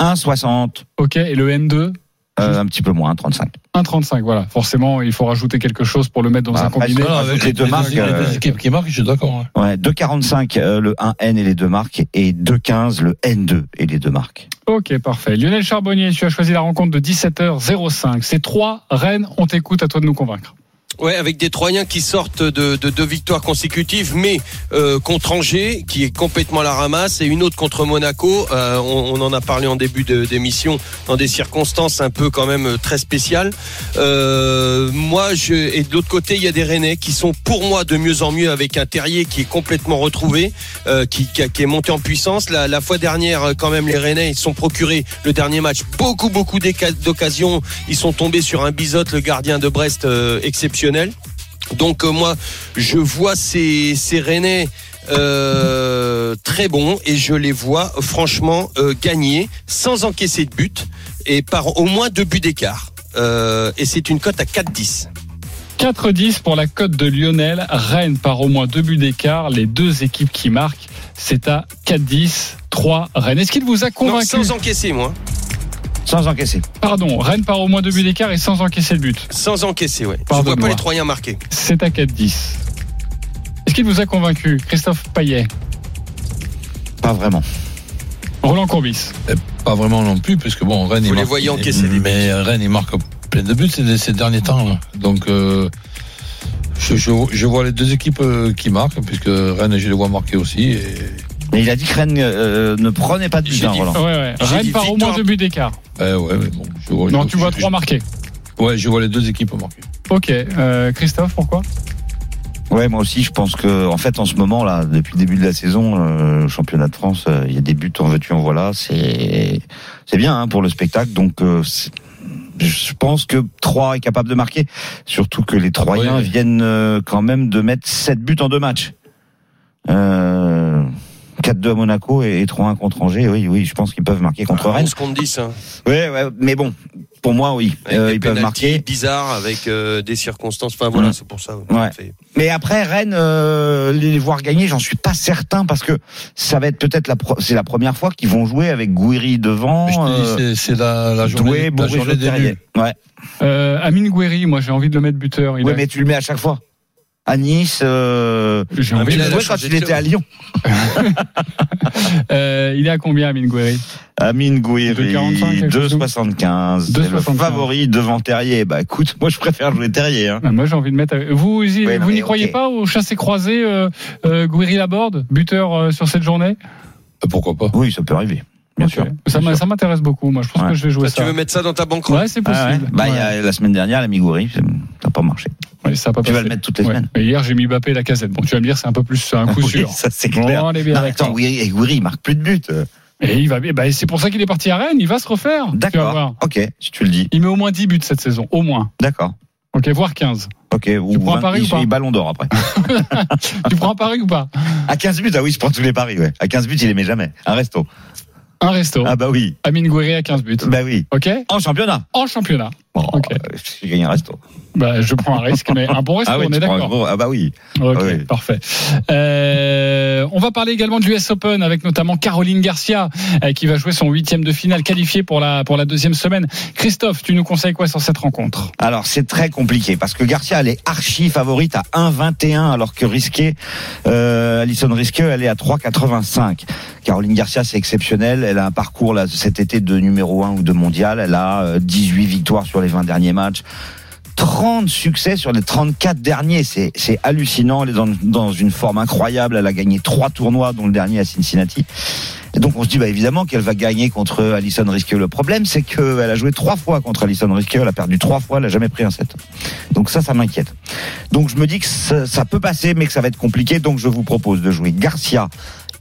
1,60. Ok, et le N2 Euh, un petit peu moins, 35. 1,35, voilà. Forcément, il faut rajouter quelque chose pour le mettre dans Bah, un combiné. voilà, avec les deux marques, les euh, deux équipes qui marquent, je suis d'accord. hein. Ouais, 2,45 euh, le 1N et les deux marques et 2,15 le N2 et les deux marques. Ok, parfait. Lionel Charbonnier, tu as choisi la rencontre de 17h05. C'est trois Rennes, on t'écoute, à toi de nous convaincre. Ouais, avec des Troyens qui sortent de, de deux victoires consécutives, mais euh, contre Angers, qui est complètement la ramasse, et une autre contre Monaco. Euh, on, on en a parlé en début de- d'émission, dans des circonstances un peu quand même euh, très spéciales. Euh, moi, je, et de l'autre côté, il y a des Rennais qui sont pour moi de mieux en mieux, avec un Terrier qui est complètement retrouvé, euh, qui, qui, qui est monté en puissance. La, la fois dernière, euh, quand même, les Rennais ils sont procurés le dernier match beaucoup, beaucoup d'occasions. Ils sont tombés sur un bisote, le gardien de Brest, euh, exceptionnel. Donc euh, moi, je vois ces, ces Rennais euh, très bons et je les vois franchement euh, gagner sans encaisser de but et par au moins deux buts d'écart. Et c'est une cote à 4-10. 4-10 pour la cote de Lionel. Rennes par au moins deux buts d'écart. Les deux équipes qui marquent, c'est à 4-10. 3 Rennes. Est-ce qu'il vous a Non, convaincu? sans encaisser, moi. Sans encaisser. Pardon, Rennes par au moins deux buts d'écart et sans encaisser le but. Sans encaisser, ouais. Je vois pas les Troyens marquer. C'est à 4-10. Est-ce qu'il vous a convaincu, Christophe Payet? Pas vraiment. Roland Courbis Pas vraiment non plus, puisque bon, Rennes, Vous il les marque- voyez encaisser des buts. Mais Rennes, il marque plein de buts ces, ces derniers temps. là. Donc, euh, je, je, je vois les deux équipes euh, qui marquent, puisque Rennes, je les vois marquer aussi. Et Mais il a dit que Rennes euh, ne prenait pas de but, hein, Roland. Ouais, ouais. J'ai Rennes dit par au moins deux buts d'écart. Ouais, ouais, mais bon, je vois, Non, je- tu vois je- trois marqués. Ouais, je vois les deux équipes marquer. Ok. Euh, Christophe, pourquoi? Ouais, moi aussi, je pense que, en fait, en ce moment là, depuis le début de la saison, euh, le championnat de France, euh, il y a des buts en veux-tu en voilà, c'est c'est bien hein, pour le spectacle. Donc, euh, je pense que 3 est capable de marquer, surtout que les Troyens Ouais. viennent euh, quand même de mettre 7 buts en deux matchs. Euh, 4-2 à Monaco et, et 3-1 contre Angers. Oui, oui, je pense qu'ils peuvent marquer contre Rennes. 11 contre 10. Hein. Ouais, ouais, mais bon, pour moi, oui, Avec euh, des ils peuvent marquer. bizarres, avec euh, des circonstances. Enfin voilà, Mm. c'est pour ça. Ouais. Fait- Mais après Rennes, euh, les voir gagner, j'en suis pas certain parce que ça va être peut-être la pro- c'est la première fois qu'ils vont jouer avec Gouiri devant. Mais je te dis, euh, c'est- la, la journée, Doué, la journée des nuls. Ouais. euh, Amine Gouiri, moi j'ai envie de le mettre buteur. Il ouais, a- mais tu le mets à chaque fois. À Nice, euh, J'ai envie de quand il était à Lyon. Euh, il est à combien, Amine Gouiri Amine Gouiri, 2,45, quelque chose 2,75. C'est le 2,75. favori devant Terrier. Bah écoute, moi je préfère jouer Terrier. Hein. Ah, Moi j'ai envie de mettre. Vous, Ouais, non, vous n'y croyez pas au chassé croisé euh, euh, Gouiri Laborde, buteur euh, sur cette journée? Euh, Pourquoi pas Oui, ça peut arriver. Bien sûr. Ça ça m'intéresse beaucoup. Moi je pense Ouais. que je vais jouer Tu ça. veux mettre ça dans ta banque Ouais, c'est Ah ouais. possible. Bah y a la semaine dernière, l'ami Gouiri, ça n'a pas marché. Ouais, ça a pas Tu vas le mettre toutes les Ouais. semaines. Mais hier j'ai mis Mbappé et la casette. Bon, tu vas me dire c'est un peu plus un coup Oui, sûr. ça c'est Bon, clair. on est bien Non, attends, Gouiri, et Gouiri, il marque plus de buts. Et il va bien. Bah, c'est pour ça qu'il est parti à Rennes. Il va se refaire. Tu. D'accord. Ok, si tu le dis. Il met au moins 10 buts cette saison, au moins. D'accord. Ok, voire 15. Ok. ou prends un 20, pari ou il- pas il Ballon d'or après. tu prends un pari ou pas? À 15 buts, ah oui, je prends tous les paris, ouais. À 15 buts, il les met jamais. Un resto. Un resto. Ah bah oui. Amine Gouiri à 15 buts. Bah oui. Ok En championnat. En championnat. Bon, euh, un resto. Bah, je prends un risque, mais un bon resto, Ah oui, on est d'accord. Ah bah oui. Ok, Ah oui. parfait. Euh, on va parler également de l'US Open avec notamment Caroline Garcia euh, qui va jouer son huitième de finale qualifié pour la pour la deuxième semaine. Christophe, tu nous conseilles quoi sur cette rencontre? Alors c'est très compliqué parce que Garcia elle est archi favorite à 1,21 alors que risqué Alison Risqueux elle est à 3,85. Caroline Garcia c'est exceptionnel, elle a un parcours là cet été de numéro 1 ou de mondial, elle a euh, 18 victoires sur les 20 derniers matchs. 30 succès sur les 34 derniers, c'est hallucinant. Elle est dans, dans une forme incroyable. Elle a gagné trois tournois, dont le dernier à Cincinnati. Et donc on se dit bah évidemment qu'elle va gagner contre Alison Risqueux. Le problème c'est qu'elle a joué trois fois contre Alison Risqueux, elle a perdu trois fois, elle a jamais pris un set. Donc ça, ça m'inquiète. Donc je me dis que ça, ça peut passer, mais que ça va être compliqué. Donc je vous propose de jouer Garcia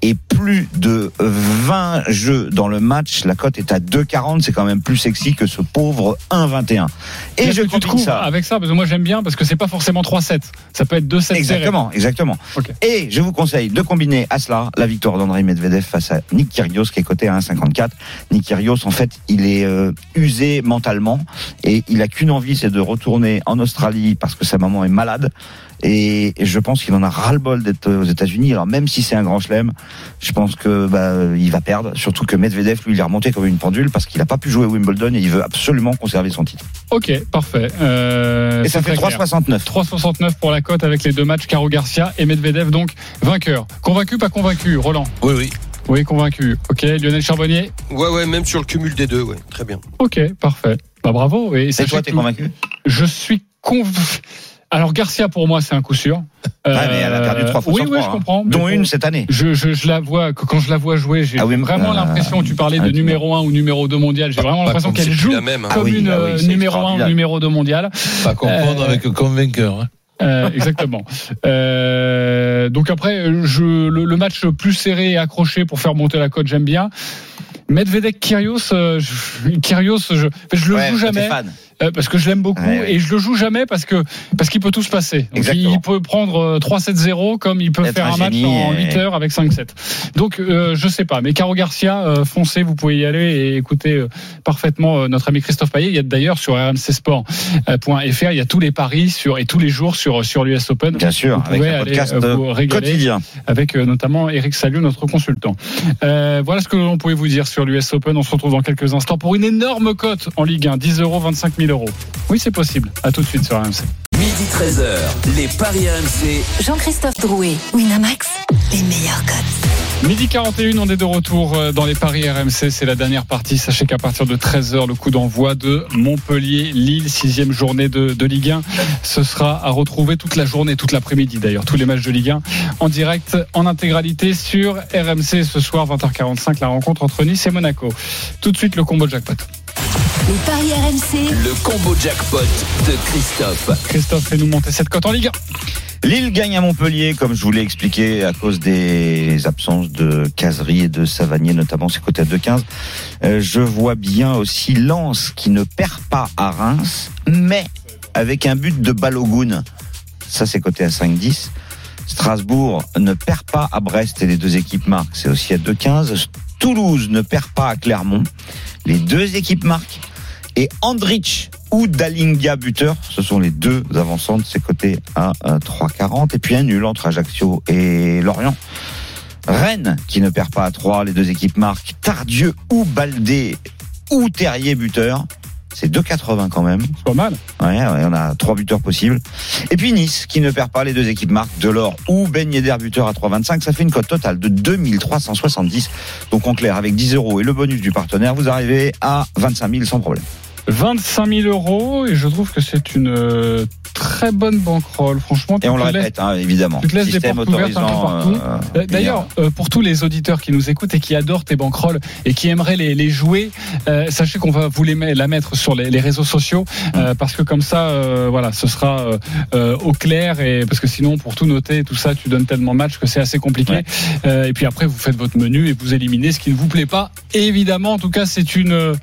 et plus de 20 jeux dans le match. La cote est à 2,40. C'est quand même plus sexy que ce pauvre 1,21. Et je combine ça. avec ça? Parce que moi j'aime bien parce que c'est pas forcément 3-7. Ça peut être 2-7 Exactement, exactement. Et je vous conseille de combiner à cela la victoire d'André Medvedev face à Nick Kyrgios qui est coté à 1,54. Nick Kyrgios, en fait, il est euh, usé mentalement et il a qu'une envie, c'est de retourner en Australie parce que sa maman est malade. Et et je pense qu'il en a ras-le-bol d'être aux États-Unis. Alors même si c'est un grand chelem, je pense que bah, il va perdre. Surtout que Medvedev, lui, il est remonté comme une pendule parce qu'il n'a pas pu jouer à Wimbledon et il veut absolument conserver son titre. Ok, parfait. Euh, Et ça fait très clair. 3,69. 3,69 pour la cote avec les deux matchs Caro Garcia et Medvedev donc vainqueur. Convaincu, pas convaincu, Roland? Oui, oui. Oui, convaincu. Ok, Lionel Charbonnier Ouais, ouais, même sur le cumul des deux, ouais, très bien. Ok, parfait. Bah bravo. Et toi, t'es convaincu Je suis convaincu. Alors Garcia pour moi c'est un coup sûr. Ouais, mais elle a perdu trois fois Oui, sur oui, je hein. comprends. Dont bon, une cette année. Je, je, je la vois quand je la vois jouer, j'ai Ah oui, vraiment euh, l'impression. Tu parlais de ah, numéro 1 ou numéro 2 mondial. J'ai vraiment l'impression qu'elle joue plus la même, hein. comme Ah oui, une ah oui, euh, numéro 1 ou numéro 2 mondial. Pas confondre Euh, avec convainceur. hein. Euh, exactement. Euh, donc après, je, le, le match plus serré et accroché pour faire monter la cote, j'aime bien. Medvedev Kyrgios, euh, je, Kyrgios, je, je le Ouais, joue jamais fan. Euh, parce que je l'aime beaucoup Ouais, ouais. et je le joue jamais parce que parce qu'il peut tout se passer. Donc, il peut prendre euh, 3-7-0 comme il peut Être faire un match en et- 8 heures avec 5-7. Donc euh, je sais pas, mais Caro Garcia, euh, foncez, vous pouvez y aller et écouter euh, parfaitement euh, notre ami Christophe Payet. Il y a d'ailleurs sur rmcsport.fr, il y a tous les paris sur et tous les jours sur sur l'US Open. Bien sûr, Vous avec un podcast euh, vous quotidien. avec euh, notamment Eric Salut, notre consultant. Euh, voilà ce que l'on pouvait vous dire sur l'US Open. On se retrouve dans quelques instants pour une énorme cote en Ligue 1, 10 euros, 25 000 euros. Oui, c'est possible. À tout de suite sur RMC. Midi 13h, les Paris RMC. Jean-Christophe Drouet, Winamax, les meilleurs cotes. Midi 41, on est de retour euh, dans les paris RMC. C'est la dernière partie. Sachez qu'à partir de 13h, le coup d'envoi de Montpellier-Lille, sixième journée de, de Ligue 1. Ce sera à retrouver toute la journée, toute l'après-midi d'ailleurs, tous les matchs de Ligue 1 en direct, en intégralité sur RMC. Ce soir, 20h45, la rencontre entre Nice et Monaco. Tout de suite, le combo jackpot. Les paris RMC, Le combo jackpot de Christophe. Christophe, fais-nous monter cette cote en Ligue 1. Lille gagne à Montpellier, comme je vous l'ai expliqué, à cause des absences de Casery et de Savanier, notamment, c'est côté à 2,15. Euh, je vois bien aussi Lens qui ne perd pas à Reims, mais avec un but de Balogun. Ça, c'est côté à 5,10. Strasbourg ne perd pas à Brest et les deux équipes marquent, c'est aussi à 2,15. Toulouse ne perd pas à Clermont. Les deux équipes marquent. Et Andrich ou Dalinga buteur, ce sont les deux avancantes, c'est coté à euh, 3,40. Et puis un nul entre Ajaccio et Lorient. Rennes qui ne perd pas à 3, les deux équipes marquent. Tardieu ou Baldé ou Terrier buteur. C'est 2,80 quand même. C'est pas mal. Ouais, ouais, on a trois buteurs possibles. Et puis Nice, qui ne perd pas, les deux équipes marquent Delors ou Ben Yedder buteur à 3,25. Ça fait une cote totale de 2370. Donc en clair, avec 10 euros et le bonus du partenaire, vous arrivez à 25 000 sans problème. 25 000 euros et je trouve que c'est une euh, très bonne banquerolle. Franchement, Et on le répète, hein, évidemment. Tu te laisses des portes ouvertes un peu partout. euh, Euh, D'ailleurs, euh, pour tous les auditeurs qui nous écoutent et qui adorent tes banquerolles et qui aimeraient les, les jouer, euh, sachez qu'on va vous les la mettre sur les, les réseaux sociaux euh, parce que comme ça, euh, voilà, ce sera au clair et parce que sinon, pour tout noter, tout ça, tu donnes tellement de matchs que c'est assez compliqué. Ouais. Euh, et puis après, vous faites votre menu et vous éliminez ce qui ne vous plaît pas. Et évidemment, en tout cas, c'est une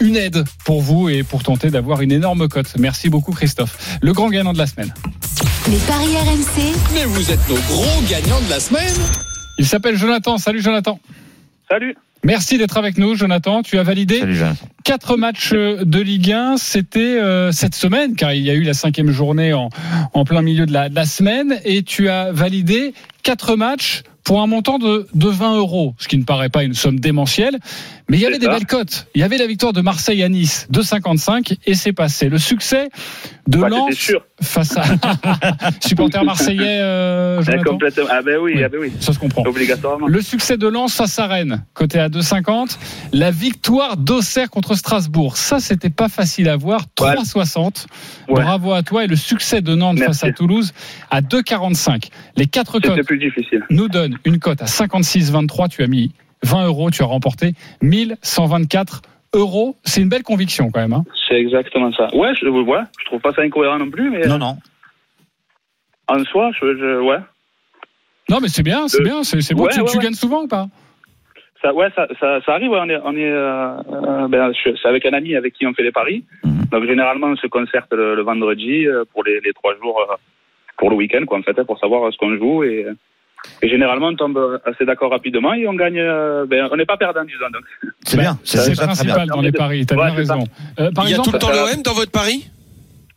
une aide pour vous et pour tenter d'avoir une énorme cote. Merci beaucoup Christophe. Le grand gagnant de la semaine. les paris RMC, Mais vous êtes nos gros gagnants de la semaine. Il s'appelle Jonathan. Salut Jonathan. Salut. Merci d'être avec nous, Jonathan. Tu as validé quatre matchs de Ligue 1. C'était euh, cette semaine, car il y a eu la cinquième journée en, en plein milieu de la, de la semaine, et tu as validé quatre matchs pour un montant de, de 20 euros, ce qui ne paraît pas une somme démentielle, mais il y avait des belles cotes. Il y avait la victoire de Marseille à Nice, 2,55, et c'est passé. Le succès de Bah, Lens sûr. face à supporter marseillais, euh, Eh, complètement. Ah ben oui, Oui. ah ben oui. Ça se comprend. Obligatoirement. Le succès de Lens face à Rennes, côté à 2,50. La victoire d'Auxerre contre Strasbourg. Ça, c'était pas facile à voir. 3,60. Ouais. Bravo à toi. Et le succès de Nantes Merci. face à Toulouse à 2,45. Les quatre cotes plus difficile. nous donnent une cote à 56,23. Tu as mis 20 euros. Tu as remporté 1124 euros. C'est une belle conviction quand même. hein. C'est exactement ça. Ouais, je, ouais, je trouve pas ça incohérent non plus, mais Non, non. en soi, je, je- ouais. Non, mais c'est bien, c'est Euh, bien. C'est beau. ouais, tu ouais, tu ouais. gagnes souvent ou pas? Ça, ouais, ça, ça, ça arrive. ouais, on est, on est, euh, euh, ben, c'est avec un ami avec qui on fait les paris. Mhm. Donc généralement, on se concerte le, le vendredi euh, pour les, les trois jours, euh, pour le week-end, quoi, en fait, pour savoir euh, ce qu'on joue et, et généralement on tombe assez d'accord rapidement et on gagne. euh, ben, on n'est pas perdant, disons. Donc. C'est bien. C'est bien. principal dans les paris. Tu as Ouais, bien raison. Euh, par Il y a exemple, tout le temps l'OM dans votre pari?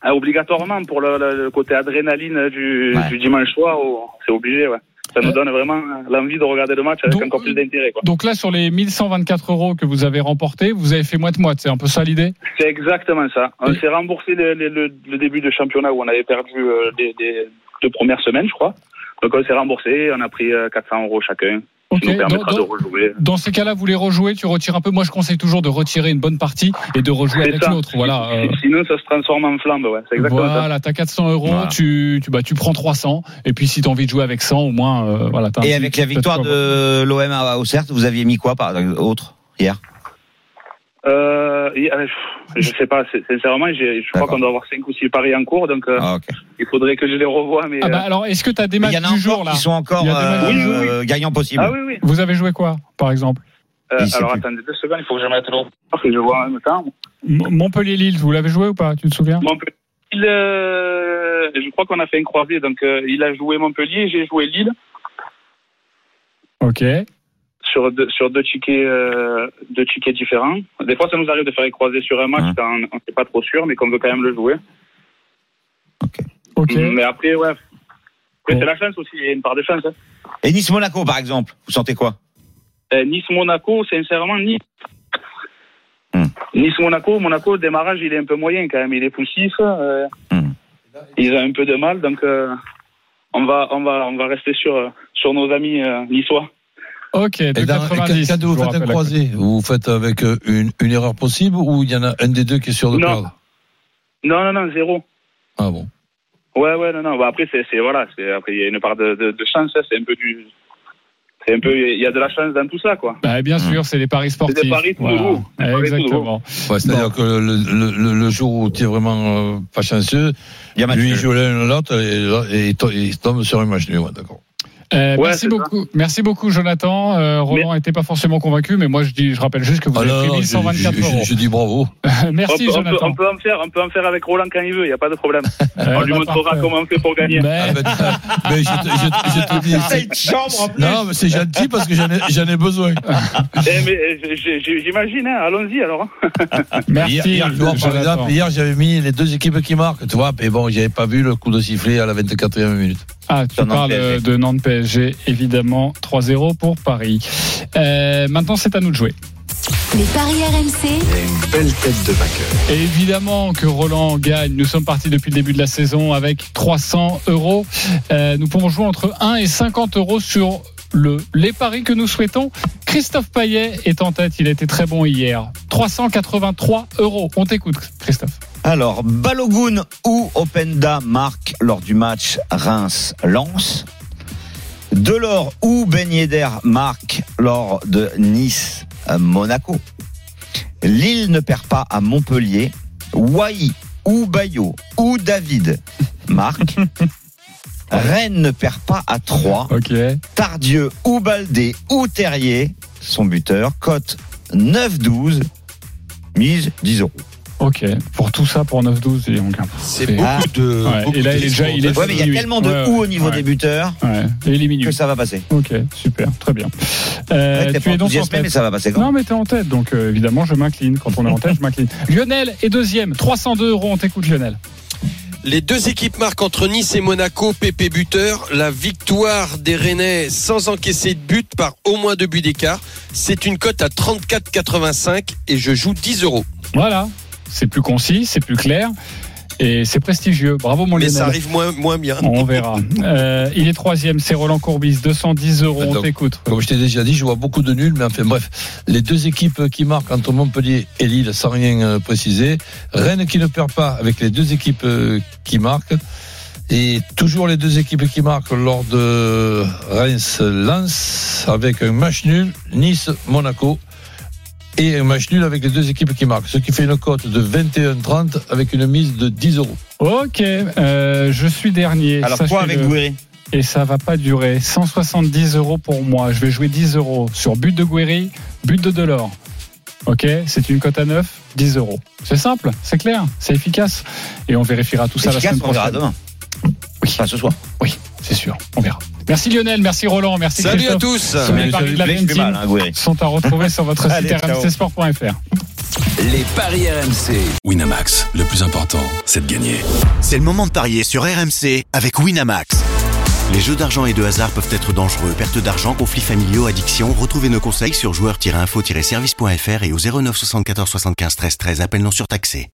Ah, obligatoirement pour le, le- le côté adrénaline du, Ouais. du dimanche soir, oh, c'est obligé. Ouais. Ça nous Euh, donne vraiment l'envie de regarder le match avec donc- encore plus d'intérêt. quoi. Donc là, sur les 1124 euros que vous avez remportés, vous avez fait moite-moite. C'est un peu ça l'idée? C'est exactement ça. On s'est remboursé le, le- le- le début de championnat où on avait perdu euh, les, les deux premières semaines, je crois. Donc on s'est remboursé, on a pris euh, 400 euros chacun. Ok. qui nous permettra Dans- de dans- rejouer. Dans ces cas-là, vous les rejouez, tu retires un peu. Moi, je conseille toujours de retirer une bonne partie et de rejouer avec l'autre. Voilà. euh, Sinon, ça se transforme en flambe. Ouais. Voilà, t'as 400 euros, Voilà. tu, tu, bah, tu prends 300, et puis si t'as envie de jouer avec 100, au moins, euh, voilà. Et avec la victoire de l'OM à Auxerre, vous aviez mis quoi par autre hier? Euh, euh, je sais pas, sincèrement, je crois qu'on doit avoir 5 ou 6 paris en cours, donc euh, Ah, il faudrait que je les revoie. Mais, Ah bah euh, alors, est-ce que t'as des Il matchs du jour là qui sont encore Il y a des matchs du jour. euh, gagnants possibles. ah oui, oui. Vous avez joué quoi, par exemple Euh, alors plus. attendez deux secondes, il faut que je mette l'autre. que je vois en même temps. Montpellier-Lille, vous l'avez joué ou pas Tu te souviens Montpellier, il, euh, je crois qu'on a fait une croisée, donc euh, il a joué Montpellier, j'ai joué Lille Ok. Sur deux, sur deux tickets, euh, deux tickets différents. Des fois, ça nous arrive de faire une croisée sur un match Hein. quand on n'est pas trop sûr, mais qu'on veut quand même le jouer. Ok. Mais après, ouais. Après, Bon. c'est la chance aussi, il y a une part de chance. hein. Et Nice-Monaco, par exemple, vous sentez quoi? Euh, Nice-Monaco, sincèrement, Nice. Hmm. Nice-Monaco, Monaco, le démarrage, il est un peu moyen quand même. Il est poussif. euh, Hmm. Ils ont un peu de mal, donc euh, on, va, on, va, on va rester sur, sur nos amis euh, niçois. Ok, de Et dans- 90. quand vous faites un croisé, vous faites avec euh, une, une erreur possible ou il y en a un des deux qui est sûr de Non. perdre? Non, non, non, zéro. Ah bon Ouais, ouais, non, non. Bah, après, c'est, voilà, c'est, après, il y a une part de, de, de chance, hein, c'est un peu du. C'est un peu, il y a de la chance dans tout ça, quoi. Bah, bien sûr, c'est les paris sportifs. C'est des paris tout tout Exactement. Ouais, C'est-à-dire que le, le, le, le jour où tu es vraiment euh, pas chanceux, Il y a match lui il joue l'un ou l'autre et, et, il to- il tombe sur un match nul. Ouais, d'accord. Euh, Ouais, merci beaucoup, merci beaucoup, Jonathan. Euh, Roland n'était pas forcément convaincu, mais moi je dis, je rappelle juste que vous Ah avez pris non, je, 1124 je- je- euros. je dis bravo. merci, on, peut, on, peut, Jonathan. on peut en faire, on peut en faire avec Roland quand il veut, il n'y a pas de problème. Euh, on lui bah, montrera parfait. comment on fait pour gagner. Mais- Ah, ben, mais je, te- je, je te dis. c'est- chambre en Non, mais c'est gentil parce que j'en ai, ai besoin. Eh, mais, j- j'imagine, hein, allons-y alors. hein. merci, Hier, hier, tu vois, par Jonathan. exemple, hier, j'avais mis les deux équipes qui marquent, tu vois, mais bon, j'avais pas vu le coup de sifflet à la 24e minute. Ah, tu Nantes parles euh, de Nantes PSG, évidemment, 3-0 pour Paris. Euh, maintenant, c'est à nous de jouer. Les paris RMC, une belle tête de vainqueur. Et évidemment que Roland gagne. Nous sommes partis depuis le début de la saison avec 300 euros. Euh, nous pouvons jouer entre 1 et 50 euros sur le, les paris que nous souhaitons. Christophe Payet est en tête. Il a été très bon hier. 383 euros. On t'écoute, Christophe. Alors, Balogun ou Openda marque lors du match Reims-Lens. Delors ou Ben Yedder marque lors de Nice-Monaco. Lille ne perd pas à Montpellier. Wai ou Bayo ou David marque. Rennes ne perd pas à 3. Ok. Tardieu ou Baldé ou Terrier, son buteur, cote 9-12, mise 10 euros. Ok, pour tout ça, pour 9-12, dis donc. C'est C'est- beaucoup Ah. de. Ouais, beaucoup et là, il est déjà- il est. Ouais, mais il y a tellement de ouais, ou au niveau ouais. des buteurs et les que ça va passer. Ok, super, très bien. Euh, tu es donc en tête. mais ça va passer quand Non, mais t'es en tête, donc euh, évidemment, je m'incline. Quand on est en tête, je m'incline. Lionel est deuxième, 302 euros. On t'écoute, Lionel. Les deux équipes marquent entre Nice et Monaco, PP buteur. La victoire des Rennais sans encaisser de but par au moins deux buts d'écart. C'est une cote à 34,85 et je joue 10 euros. Voilà, c'est plus concis, c'est plus clair et c'est prestigieux. Bravo, mon Mais Lionel. ça arrive moins, moins bien. On verra. Euh, il est troisième, c'est Roland Courbis, 210 euros. On Donc, t'écoute. Comme je t'ai déjà dit, je vois beaucoup de nuls, mais enfin bref, les deux équipes qui marquent entre Montpellier et Lille, sans rien euh, préciser. Rennes qui ne perd pas avec les deux équipes euh, qui marquent. Et toujours les deux équipes qui marquent lors de Reims-Lens avec un match nul, Nice-Monaco. Et un match nul avec les deux équipes qui marquent. Ce qui fait une cote de 21,30 avec une mise de 10 euros. Ok, euh, je suis dernier. Alors quoi avec Gouiri Et ça va pas durer. 170 euros pour moi. Je vais jouer 10 euros sur but de Guéry, but de Delors. Ok, c'est une cote à 9, 10 euros. C'est simple, c'est clair, c'est efficace. Et on vérifiera tout ça la semaine on verra prochaine. demain. Enfin, ce soir. Oui, c'est sûr, on verra. Merci Lionel, merci Roland, merci Salut à Christophe. tous. Tous les paris de la même team hein, sont à retrouver sur votre site rmcsport.fr. Les paris RMC. Winamax, le plus important, c'est de gagner. C'est le moment de parier sur RMC avec Winamax. Les jeux d'argent et de hasard peuvent être dangereux. Perte d'argent, conflits familiaux, addiction. Retrouvez nos conseils sur joueurs-info-service.fr et au 09 74 75 13 13. Appel non surtaxé.